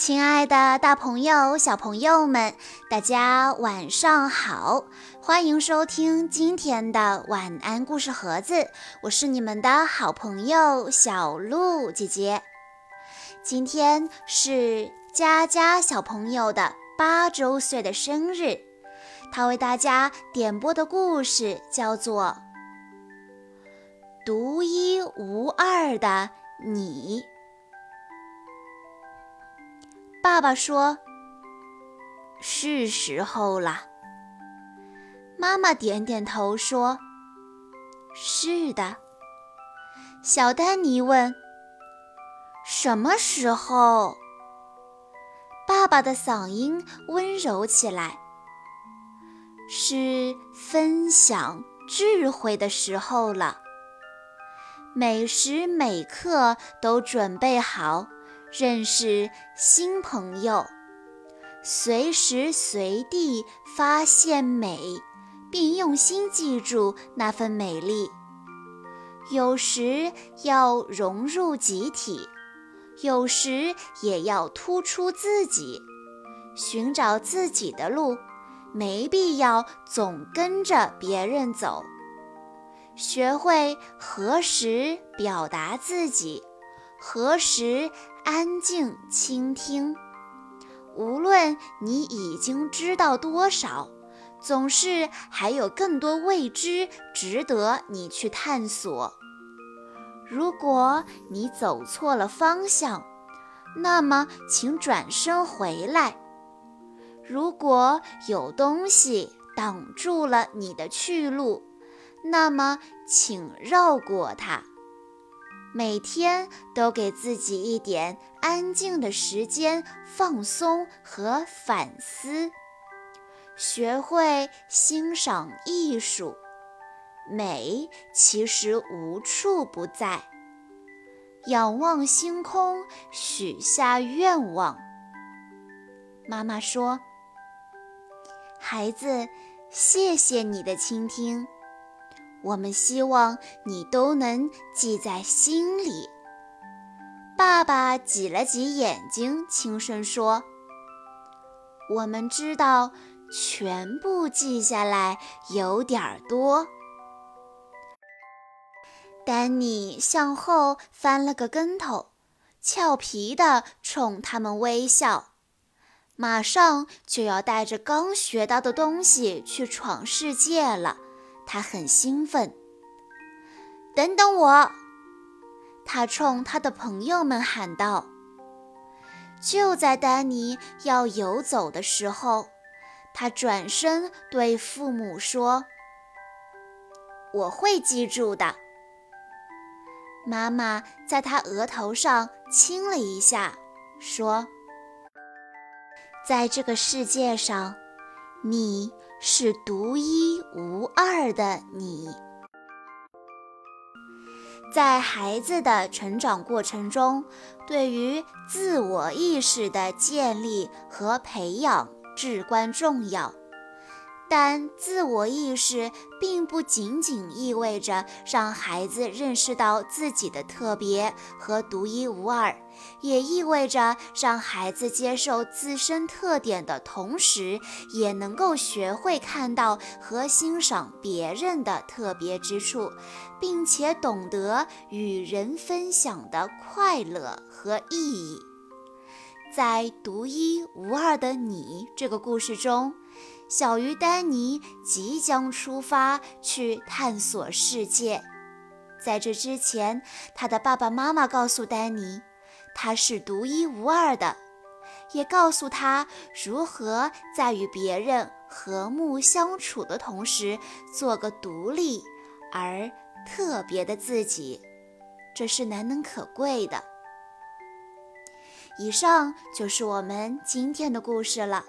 亲爱的，大朋友、小朋友们，大家晚上好！欢迎收听今天的晚安故事盒子，我是你们的好朋友小鹿姐姐。今天是佳佳小朋友的八周岁的生日，他为大家点播的故事叫做《独一无二的你》。爸爸说：“是时候了。”妈妈点点头说：“是的。”小丹尼问：“什么时候？”爸爸的嗓音温柔起来：“是分享智慧的时候了。每时每刻都准备好。”认识新朋友，随时随地发现美，并用心记住那份美丽。有时要融入集体，有时也要突出自己，寻找自己的路，没必要总跟着别人走。学会何时表达自己。何时安静倾听？无论你已经知道多少，总是还有更多未知值得你去探索。如果你走错了方向，那么请转身回来。如果有东西挡住了你的去路，那么请绕过它。每天都给自己一点安静的时间，放松和反思，学会欣赏艺术。美其实无处不在。仰望星空，许下愿望。妈妈说：“孩子，谢谢你的倾听。”我们希望你都能记在心里。爸爸挤了挤眼睛，轻声说：“我们知道，全部记下来有点多。”丹尼向后翻了个跟头，俏皮地冲他们微笑。马上就要带着刚学到的东西去闯世界了。他很兴奋。等等我！他冲他的朋友们喊道。就在丹尼要游走的时候，他转身对父母说：“我会记住的。”妈妈在他额头上亲了一下，说：“在这个世界上，你……”是独一无二的你。在孩子的成长过程中，对于自我意识的建立和培养至关重要。但自我意识并不仅仅意味着让孩子认识到自己的特别和独一无二，也意味着让孩子接受自身特点的同时，也能够学会看到和欣赏别人的特别之处，并且懂得与人分享的快乐和意义。在独一无二的你这个故事中。小鱼丹尼即将出发去探索世界，在这之前，他的爸爸妈妈告诉丹尼，他是独一无二的，也告诉他如何在与别人和睦相处的同时，做个独立而特别的自己，这是难能可贵的。以上就是我们今天的故事了。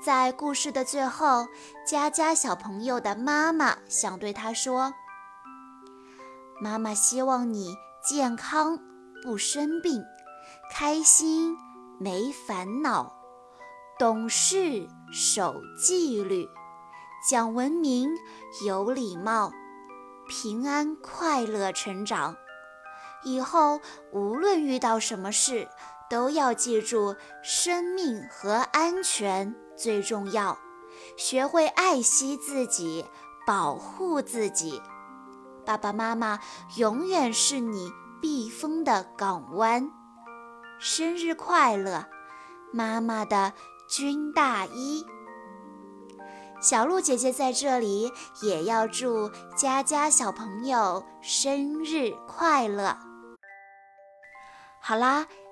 在故事的最后，佳佳小朋友的妈妈想对他说：“妈妈希望你健康不生病，开心没烦恼，懂事守纪律，讲文明有礼貌，平安快乐成长。以后无论遇到什么事，都要记住，生命和安全最重要，学会爱惜自己，保护自己。爸爸妈妈永远是你避风的港湾。生日快乐，妈妈的军大衣。小鹿姐姐在这里也要祝佳佳小朋友生日快乐。好啦，